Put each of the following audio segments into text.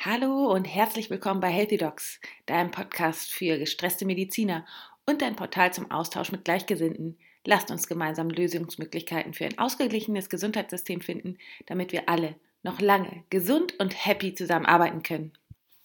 Hallo und herzlich willkommen bei Healthy Docs, deinem Podcast für gestresste Mediziner und dein Portal zum Austausch mit Gleichgesinnten. Lasst uns gemeinsam Lösungsmöglichkeiten für ein ausgeglichenes Gesundheitssystem finden, damit wir alle noch lange gesund und happy zusammenarbeiten können.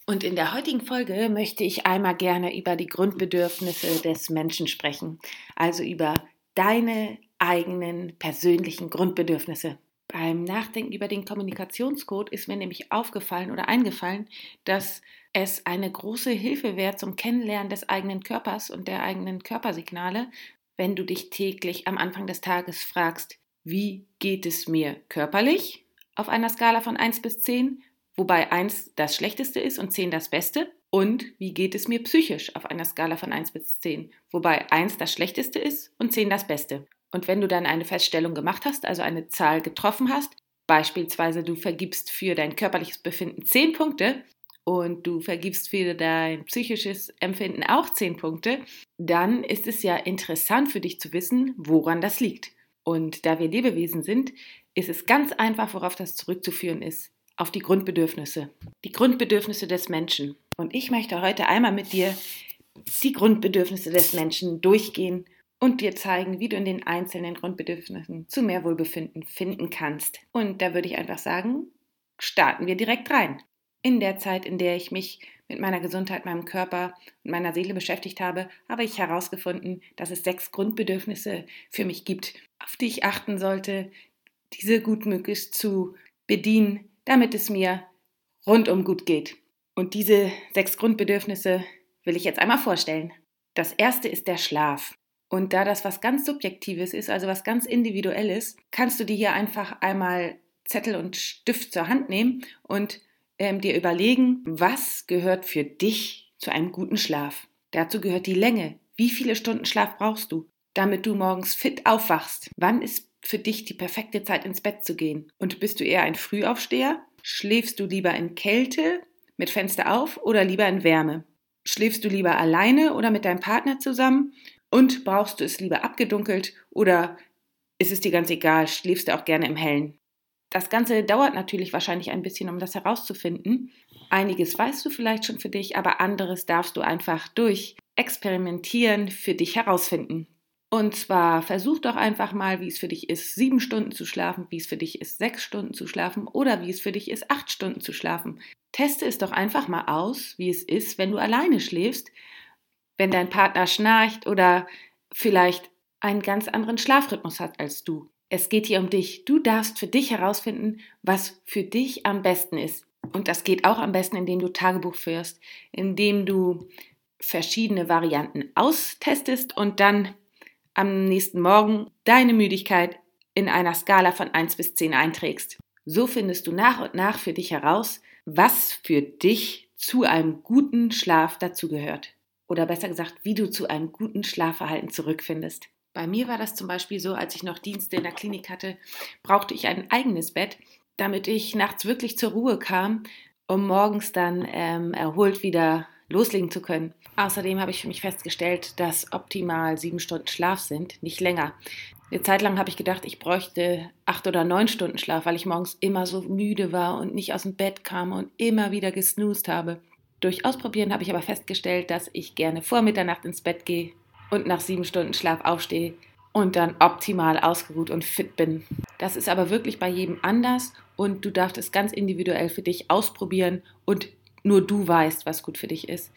Und in der heutigen Folge möchte ich einmal gerne über die Grundbedürfnisse des Menschen sprechen, also über deine eigenen persönlichen Grundbedürfnisse. Beim Nachdenken über den Kommunikationscode ist mir nämlich aufgefallen oder eingefallen, dass es eine große Hilfe wäre zum Kennenlernen des eigenen Körpers und der eigenen Körpersignale, wenn du dich täglich am Anfang des Tages fragst, wie geht es mir körperlich auf einer Skala von 1 bis 10, wobei 1 das Schlechteste ist und 10 das Beste. Und wie geht es mir psychisch auf einer Skala von 1 bis 10, wobei 1 das Schlechteste ist und 10 das Beste. Und wenn du dann eine Feststellung gemacht hast, also eine Zahl getroffen hast, beispielsweise du vergibst für dein körperliches Befinden 10 Punkte und du vergibst für dein psychisches Empfinden auch 10 Punkte, dann ist es ja interessant für dich zu wissen, woran das liegt. Und da wir Lebewesen sind, ist es ganz einfach, worauf das zurückzuführen ist. Auf die Grundbedürfnisse. Die Grundbedürfnisse des Menschen. Und ich möchte heute einmal mit dir die Grundbedürfnisse des Menschen durchgehen und dir zeigen, wie du in den einzelnen Grundbedürfnissen zu mehr Wohlbefinden finden kannst. Und da würde ich einfach sagen, starten wir direkt rein. In der Zeit, in der ich mich mit meiner Gesundheit, meinem Körper und meiner Seele beschäftigt habe, habe ich herausgefunden, dass es sechs Grundbedürfnisse für mich gibt, auf die ich achten sollte, diese gut möglichst zu bedienen, damit es mir rundum gut geht. Und diese sechs Grundbedürfnisse will ich jetzt einmal vorstellen. Das erste ist der Schlaf. Und da das was ganz Subjektives ist, also was ganz Individuelles, kannst du dir hier einfach einmal Zettel und Stift zur Hand nehmen und ähm, dir überlegen, was gehört für dich zu einem guten Schlaf. Dazu gehört die Länge. Wie viele Stunden Schlaf brauchst du, damit du morgens fit aufwachst? Wann ist für dich die perfekte Zeit ins Bett zu gehen? Und bist du eher ein Frühaufsteher? Schläfst du lieber in Kälte mit Fenster auf oder lieber in Wärme? Schläfst du lieber alleine oder mit deinem Partner zusammen? Und brauchst du es lieber abgedunkelt oder ist es dir ganz egal, schläfst du auch gerne im Hellen? Das Ganze dauert natürlich wahrscheinlich ein bisschen, um das herauszufinden. Einiges weißt du vielleicht schon für dich, aber anderes darfst du einfach durch Experimentieren für dich herausfinden. Und zwar versuch doch einfach mal, wie es für dich ist, sieben Stunden zu schlafen, wie es für dich ist, sechs Stunden zu schlafen oder wie es für dich ist, acht Stunden zu schlafen. Teste es doch einfach mal aus, wie es ist, wenn du alleine schläfst wenn dein Partner schnarcht oder vielleicht einen ganz anderen Schlafrhythmus hat als du. Es geht hier um dich. Du darfst für dich herausfinden, was für dich am besten ist. Und das geht auch am besten, indem du Tagebuch führst, indem du verschiedene Varianten austestest und dann am nächsten Morgen deine Müdigkeit in einer Skala von 1 bis 10 einträgst. So findest du nach und nach für dich heraus, was für dich zu einem guten Schlaf dazugehört oder besser gesagt, wie du zu einem guten Schlafverhalten zurückfindest. Bei mir war das zum Beispiel so, als ich noch Dienste in der Klinik hatte, brauchte ich ein eigenes Bett, damit ich nachts wirklich zur Ruhe kam, um morgens dann ähm, erholt wieder loslegen zu können. Außerdem habe ich für mich festgestellt, dass optimal sieben Stunden Schlaf sind, nicht länger. Eine Zeit lang habe ich gedacht, ich bräuchte acht oder neun Stunden Schlaf, weil ich morgens immer so müde war und nicht aus dem Bett kam und immer wieder gesnoost habe. Durch Ausprobieren habe ich aber festgestellt, dass ich gerne vor Mitternacht ins Bett gehe und nach sieben Stunden Schlaf aufstehe und dann optimal ausgeruht und fit bin. Das ist aber wirklich bei jedem anders und du darfst es ganz individuell für dich ausprobieren und nur du weißt, was gut für dich ist.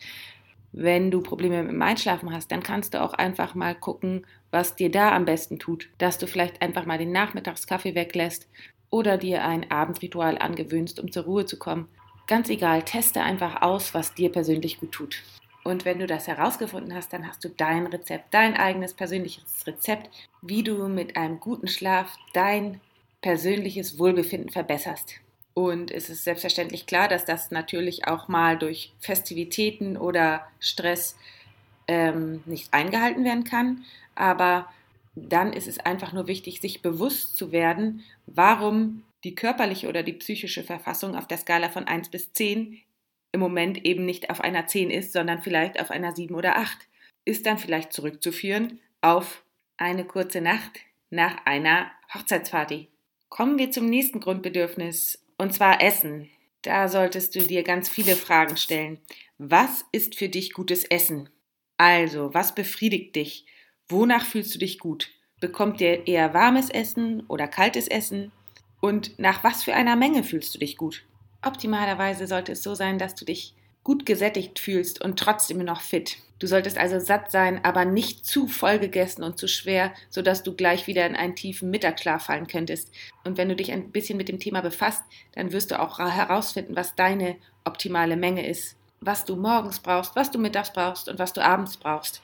Wenn du Probleme mit dem Einschlafen hast, dann kannst du auch einfach mal gucken, was dir da am besten tut. Dass du vielleicht einfach mal den Nachmittagskaffee weglässt oder dir ein Abendritual angewöhnst, um zur Ruhe zu kommen. Ganz egal, teste einfach aus, was dir persönlich gut tut. Und wenn du das herausgefunden hast, dann hast du dein Rezept, dein eigenes persönliches Rezept, wie du mit einem guten Schlaf dein persönliches Wohlbefinden verbesserst. Und es ist selbstverständlich klar, dass das natürlich auch mal durch Festivitäten oder Stress ähm, nicht eingehalten werden kann. Aber dann ist es einfach nur wichtig, sich bewusst zu werden, warum die körperliche oder die psychische Verfassung auf der Skala von 1 bis 10 im Moment eben nicht auf einer 10 ist, sondern vielleicht auf einer 7 oder 8, ist dann vielleicht zurückzuführen auf eine kurze Nacht nach einer Hochzeitsparty. Kommen wir zum nächsten Grundbedürfnis, und zwar Essen. Da solltest du dir ganz viele Fragen stellen. Was ist für dich gutes Essen? Also, was befriedigt dich? Wonach fühlst du dich gut? Bekommt dir eher warmes Essen oder kaltes Essen? Und nach was für einer Menge fühlst du dich gut? Optimalerweise sollte es so sein, dass du dich gut gesättigt fühlst und trotzdem noch fit. Du solltest also satt sein, aber nicht zu voll gegessen und zu schwer, sodass du gleich wieder in einen tiefen Mittagsschlaf fallen könntest. Und wenn du dich ein bisschen mit dem Thema befasst, dann wirst du auch herausfinden, was deine optimale Menge ist. Was du morgens brauchst, was du mittags brauchst und was du abends brauchst.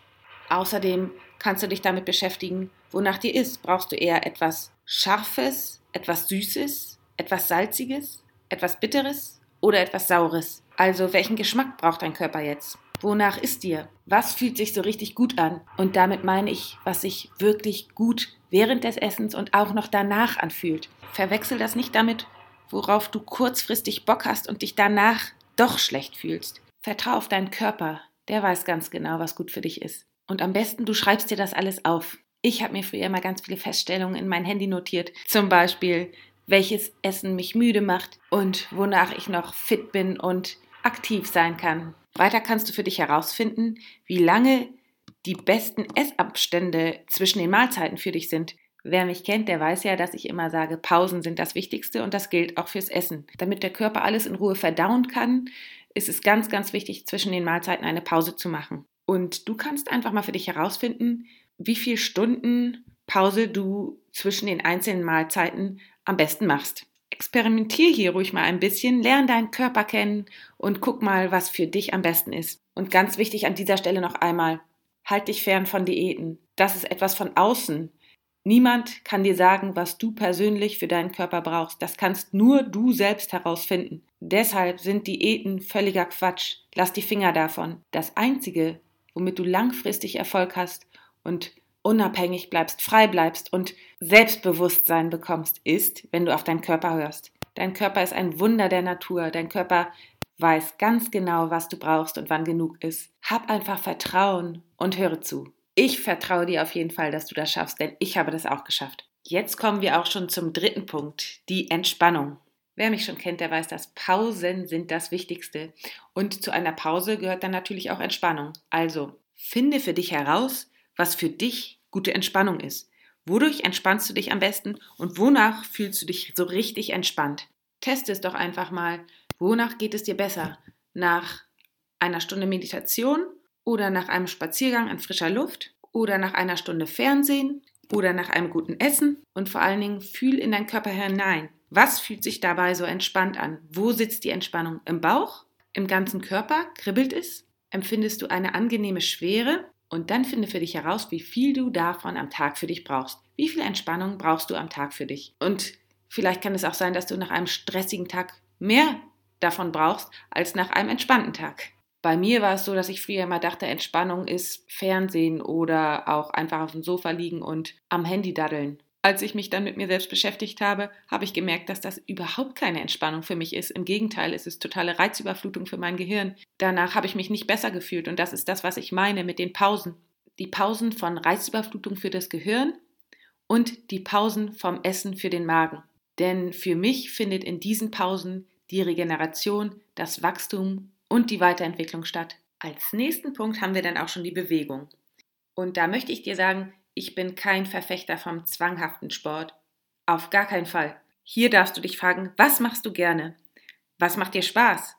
Außerdem kannst du dich damit beschäftigen, wonach dir ist. Brauchst du eher etwas Scharfes, etwas Süßes, etwas Salziges, etwas Bitteres oder etwas Saures? Also welchen Geschmack braucht dein Körper jetzt? Wonach ist dir? Was fühlt sich so richtig gut an? Und damit meine ich, was sich wirklich gut während des Essens und auch noch danach anfühlt. Verwechsel das nicht damit, worauf du kurzfristig Bock hast und dich danach doch schlecht fühlst. Vertrau auf deinen Körper, der weiß ganz genau, was gut für dich ist. Und am besten, du schreibst dir das alles auf. Ich habe mir früher immer ganz viele Feststellungen in mein Handy notiert. Zum Beispiel, welches Essen mich müde macht und wonach ich noch fit bin und aktiv sein kann. Weiter kannst du für dich herausfinden, wie lange die besten Essabstände zwischen den Mahlzeiten für dich sind. Wer mich kennt, der weiß ja, dass ich immer sage, Pausen sind das Wichtigste und das gilt auch fürs Essen. Damit der Körper alles in Ruhe verdauen kann, ist es ganz, ganz wichtig, zwischen den Mahlzeiten eine Pause zu machen. Und du kannst einfach mal für dich herausfinden, wie viele Stunden Pause du zwischen den einzelnen Mahlzeiten am besten machst. Experimentier hier ruhig mal ein bisschen, lern deinen Körper kennen und guck mal, was für dich am besten ist. Und ganz wichtig an dieser Stelle noch einmal, halt dich fern von Diäten. Das ist etwas von außen. Niemand kann dir sagen, was du persönlich für deinen Körper brauchst. Das kannst nur du selbst herausfinden. Deshalb sind Diäten völliger Quatsch. Lass die Finger davon. Das Einzige, womit du langfristig Erfolg hast und unabhängig bleibst, frei bleibst und Selbstbewusstsein bekommst, ist, wenn du auf deinen Körper hörst. Dein Körper ist ein Wunder der Natur. Dein Körper weiß ganz genau, was du brauchst und wann genug ist. Hab einfach Vertrauen und höre zu. Ich vertraue dir auf jeden Fall, dass du das schaffst, denn ich habe das auch geschafft. Jetzt kommen wir auch schon zum dritten Punkt, die Entspannung. Wer mich schon kennt, der weiß, dass Pausen sind das Wichtigste. Und zu einer Pause gehört dann natürlich auch Entspannung. Also finde für dich heraus, was für dich gute Entspannung ist. Wodurch entspannst du dich am besten und wonach fühlst du dich so richtig entspannt? Teste es doch einfach mal. Wonach geht es dir besser? Nach einer Stunde Meditation oder nach einem Spaziergang an frischer Luft oder nach einer Stunde Fernsehen oder nach einem guten Essen? Und vor allen Dingen fühl in deinen Körper hinein. Was fühlt sich dabei so entspannt an? Wo sitzt die Entspannung? Im Bauch? Im ganzen Körper? Kribbelt es? Empfindest du eine angenehme Schwere? Und dann finde für dich heraus, wie viel du davon am Tag für dich brauchst. Wie viel Entspannung brauchst du am Tag für dich? Und vielleicht kann es auch sein, dass du nach einem stressigen Tag mehr davon brauchst als nach einem entspannten Tag. Bei mir war es so, dass ich früher immer dachte, Entspannung ist Fernsehen oder auch einfach auf dem Sofa liegen und am Handy daddeln. Als ich mich dann mit mir selbst beschäftigt habe, habe ich gemerkt, dass das überhaupt keine Entspannung für mich ist. Im Gegenteil, es ist totale Reizüberflutung für mein Gehirn. Danach habe ich mich nicht besser gefühlt und das ist das, was ich meine mit den Pausen. Die Pausen von Reizüberflutung für das Gehirn und die Pausen vom Essen für den Magen. Denn für mich findet in diesen Pausen die Regeneration, das Wachstum und die Weiterentwicklung statt. Als nächsten Punkt haben wir dann auch schon die Bewegung. Und da möchte ich dir sagen, ich bin kein Verfechter vom zwanghaften Sport. Auf gar keinen Fall. Hier darfst du dich fragen, was machst du gerne? Was macht dir Spaß?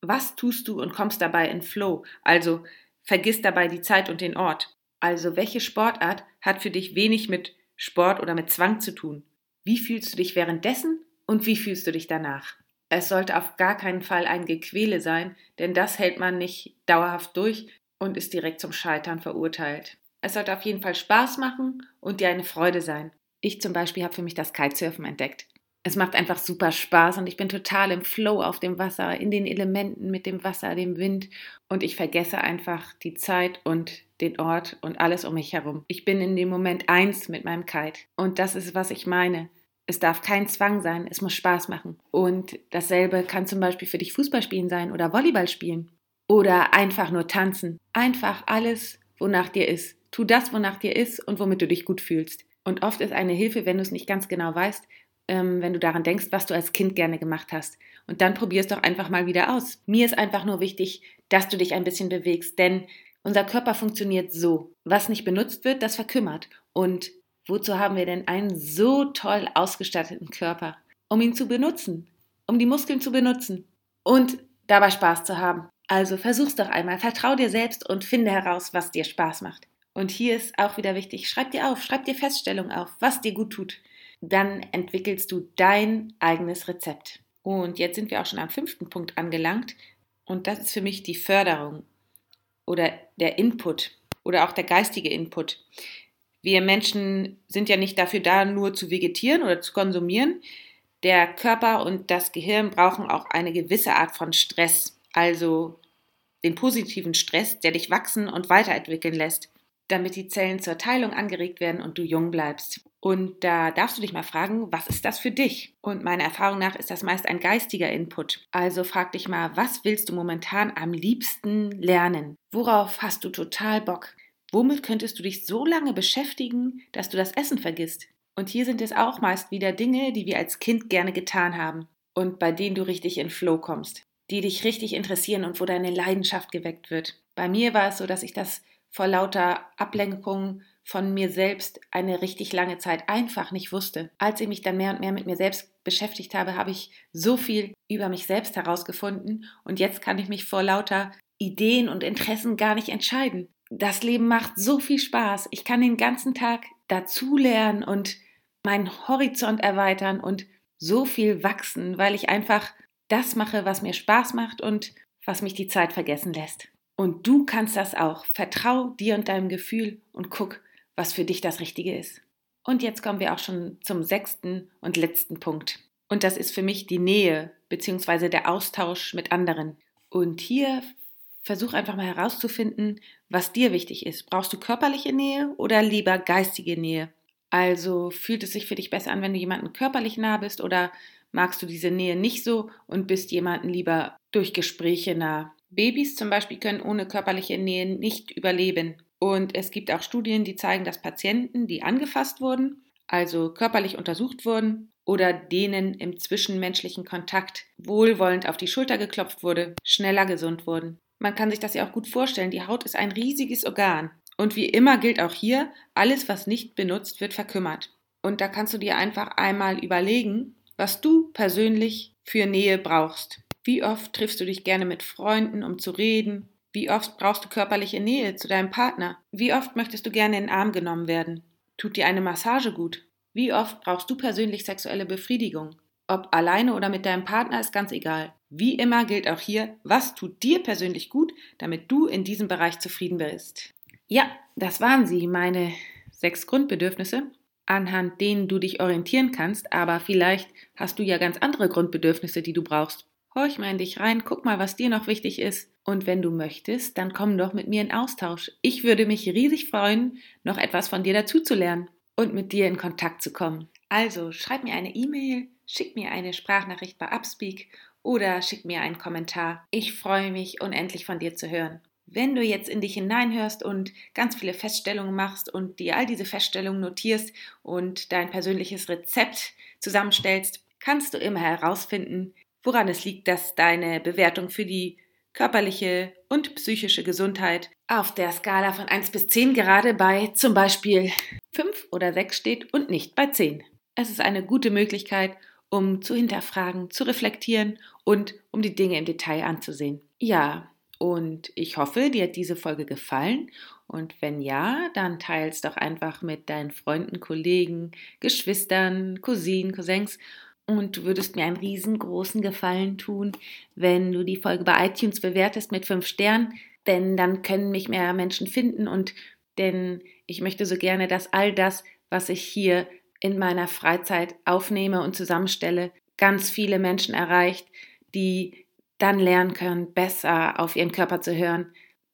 Was tust du und kommst dabei in Flow? Also vergiss dabei die Zeit und den Ort. Also welche Sportart hat für dich wenig mit Sport oder mit Zwang zu tun? Wie fühlst du dich währenddessen und wie fühlst du dich danach? Es sollte auf gar keinen Fall ein Gequäle sein, denn das hält man nicht dauerhaft durch und ist direkt zum Scheitern verurteilt. Es sollte auf jeden Fall Spaß machen und dir eine Freude sein. Ich zum Beispiel habe für mich das Kitesurfen entdeckt. Es macht einfach super Spaß und ich bin total im Flow auf dem Wasser, in den Elementen mit dem Wasser, dem Wind und ich vergesse einfach die Zeit und den Ort und alles um mich herum. Ich bin in dem Moment eins mit meinem Kite und das ist, was ich meine. Es darf kein Zwang sein, es muss Spaß machen. Und dasselbe kann zum Beispiel für dich Fußball spielen sein oder Volleyball spielen oder einfach nur tanzen. Einfach alles, wonach dir ist. Tu das, wonach dir ist und womit du dich gut fühlst. Und oft ist eine Hilfe, wenn du es nicht ganz genau weißt, ähm, wenn du daran denkst, was du als Kind gerne gemacht hast. Und dann probier es doch einfach mal wieder aus. Mir ist einfach nur wichtig, dass du dich ein bisschen bewegst, denn unser Körper funktioniert so. Was nicht benutzt wird, das verkümmert. Und wozu haben wir denn einen so toll ausgestatteten Körper? Um ihn zu benutzen, um die Muskeln zu benutzen und dabei Spaß zu haben. Also versuch's doch einmal, vertrau dir selbst und finde heraus, was dir Spaß macht. Und hier ist auch wieder wichtig, schreib dir auf, schreib dir Feststellungen auf, was dir gut tut. Dann entwickelst du dein eigenes Rezept. Und jetzt sind wir auch schon am fünften Punkt angelangt. Und das ist für mich die Förderung oder der Input oder auch der geistige Input. Wir Menschen sind ja nicht dafür da, nur zu vegetieren oder zu konsumieren. Der Körper und das Gehirn brauchen auch eine gewisse Art von Stress, also den positiven Stress, der dich wachsen und weiterentwickeln lässt, damit die Zellen zur Teilung angeregt werden und du jung bleibst. Und da darfst du dich mal fragen, was ist das für dich? Und meiner Erfahrung nach ist das meist ein geistiger Input. Also frag dich mal, was willst du momentan am liebsten lernen? Worauf hast du total Bock? Womit könntest du dich so lange beschäftigen, dass du das Essen vergisst? Und hier sind es auch meist wieder Dinge, die wir als Kind gerne getan haben und bei denen du richtig in Flow kommst, die dich richtig interessieren und wo deine Leidenschaft geweckt wird. Bei mir war es so, dass ich das vor lauter Ablenkung von mir selbst eine richtig lange Zeit einfach nicht wusste. Als ich mich dann mehr und mehr mit mir selbst beschäftigt habe, habe ich so viel über mich selbst herausgefunden und jetzt kann ich mich vor lauter Ideen und Interessen gar nicht entscheiden. Das Leben macht so viel Spaß. Ich kann den ganzen Tag dazulernen und meinen Horizont erweitern und so viel wachsen, weil ich einfach das mache, was mir Spaß macht und was mich die Zeit vergessen lässt. Und du kannst das auch. Vertrau dir und deinem Gefühl und guck, was für dich das Richtige ist. Und jetzt kommen wir auch schon zum sechsten und letzten Punkt. Und das ist für mich die Nähe bzw. der Austausch mit anderen. Und hier versuch einfach mal herauszufinden, was dir wichtig ist. Brauchst du körperliche Nähe oder lieber geistige Nähe? Also fühlt es sich für dich besser an, wenn du jemanden körperlich nah bist oder magst du diese Nähe nicht so und bist jemanden lieber durch Gespräche nah? Babys zum Beispiel können ohne körperliche Nähe nicht überleben. Und es gibt auch Studien, die zeigen, dass Patienten, die angefasst wurden, also körperlich untersucht wurden, oder denen im zwischenmenschlichen Kontakt wohlwollend auf die Schulter geklopft wurde, schneller gesund wurden. Man kann sich das ja auch gut vorstellen, die Haut ist ein riesiges Organ. Und wie immer gilt auch hier, alles, was nicht benutzt wird, verkümmert. Und da kannst du dir einfach einmal überlegen, was du persönlich für Nähe brauchst. Wie oft triffst du dich gerne mit Freunden, um zu reden, wie oft brauchst du körperliche Nähe zu deinem Partner? Wie oft möchtest du gerne in den Arm genommen werden? Tut dir eine Massage gut? Wie oft brauchst du persönlich sexuelle Befriedigung? Ob alleine oder mit deinem Partner ist ganz egal. Wie immer gilt auch hier, was tut dir persönlich gut, damit du in diesem Bereich zufrieden bist. Ja, das waren sie, meine sechs Grundbedürfnisse, anhand denen du dich orientieren kannst, aber vielleicht hast du ja ganz andere Grundbedürfnisse, die du brauchst. Horch mal in dich rein, guck mal, was dir noch wichtig ist und wenn du möchtest, dann komm doch mit mir in Austausch. Ich würde mich riesig freuen, noch etwas von dir dazuzulernen und mit dir in Kontakt zu kommen. Also schreib mir eine E-Mail, schick mir eine Sprachnachricht bei Upspeak oder schick mir einen Kommentar. Ich freue mich, unendlich von dir zu hören. Wenn du jetzt in dich hineinhörst und ganz viele Feststellungen machst und dir all diese Feststellungen notierst und dein persönliches Rezept zusammenstellst, kannst du immer herausfinden, woran es liegt, dass deine Bewertung für die körperliche und psychische Gesundheit auf der Skala von 1 bis 10 gerade bei zum Beispiel 5 oder 6 steht und nicht bei 10. Es ist eine gute Möglichkeit, um zu hinterfragen, zu reflektieren und um die Dinge im Detail anzusehen. Ja, und ich hoffe, dir hat diese Folge gefallen. Und wenn ja, dann teils doch einfach mit deinen Freunden, Kollegen, Geschwistern, Cousinen, Cousins und du würdest mir einen riesengroßen Gefallen tun, wenn du die Folge bei iTunes bewertest mit fünf Sternen, denn dann können mich mehr Menschen finden und denn ich möchte so gerne, dass all das, was ich hier in meiner Freizeit aufnehme und zusammenstelle, ganz viele Menschen erreicht, die dann lernen können, besser auf ihren Körper zu hören,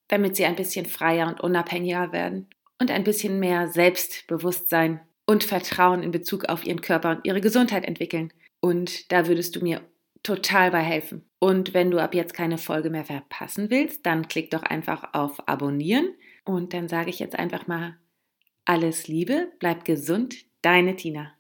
damit sie ein bisschen freier und unabhängiger werden und ein bisschen mehr Selbstbewusstsein und Vertrauen in Bezug auf ihren Körper und ihre Gesundheit entwickeln. Und da würdest du mir total bei helfen. Und wenn du ab jetzt keine Folge mehr verpassen willst, dann klick doch einfach auf Abonnieren. Und dann sage ich jetzt einfach mal alles Liebe, bleib gesund, deine Tina.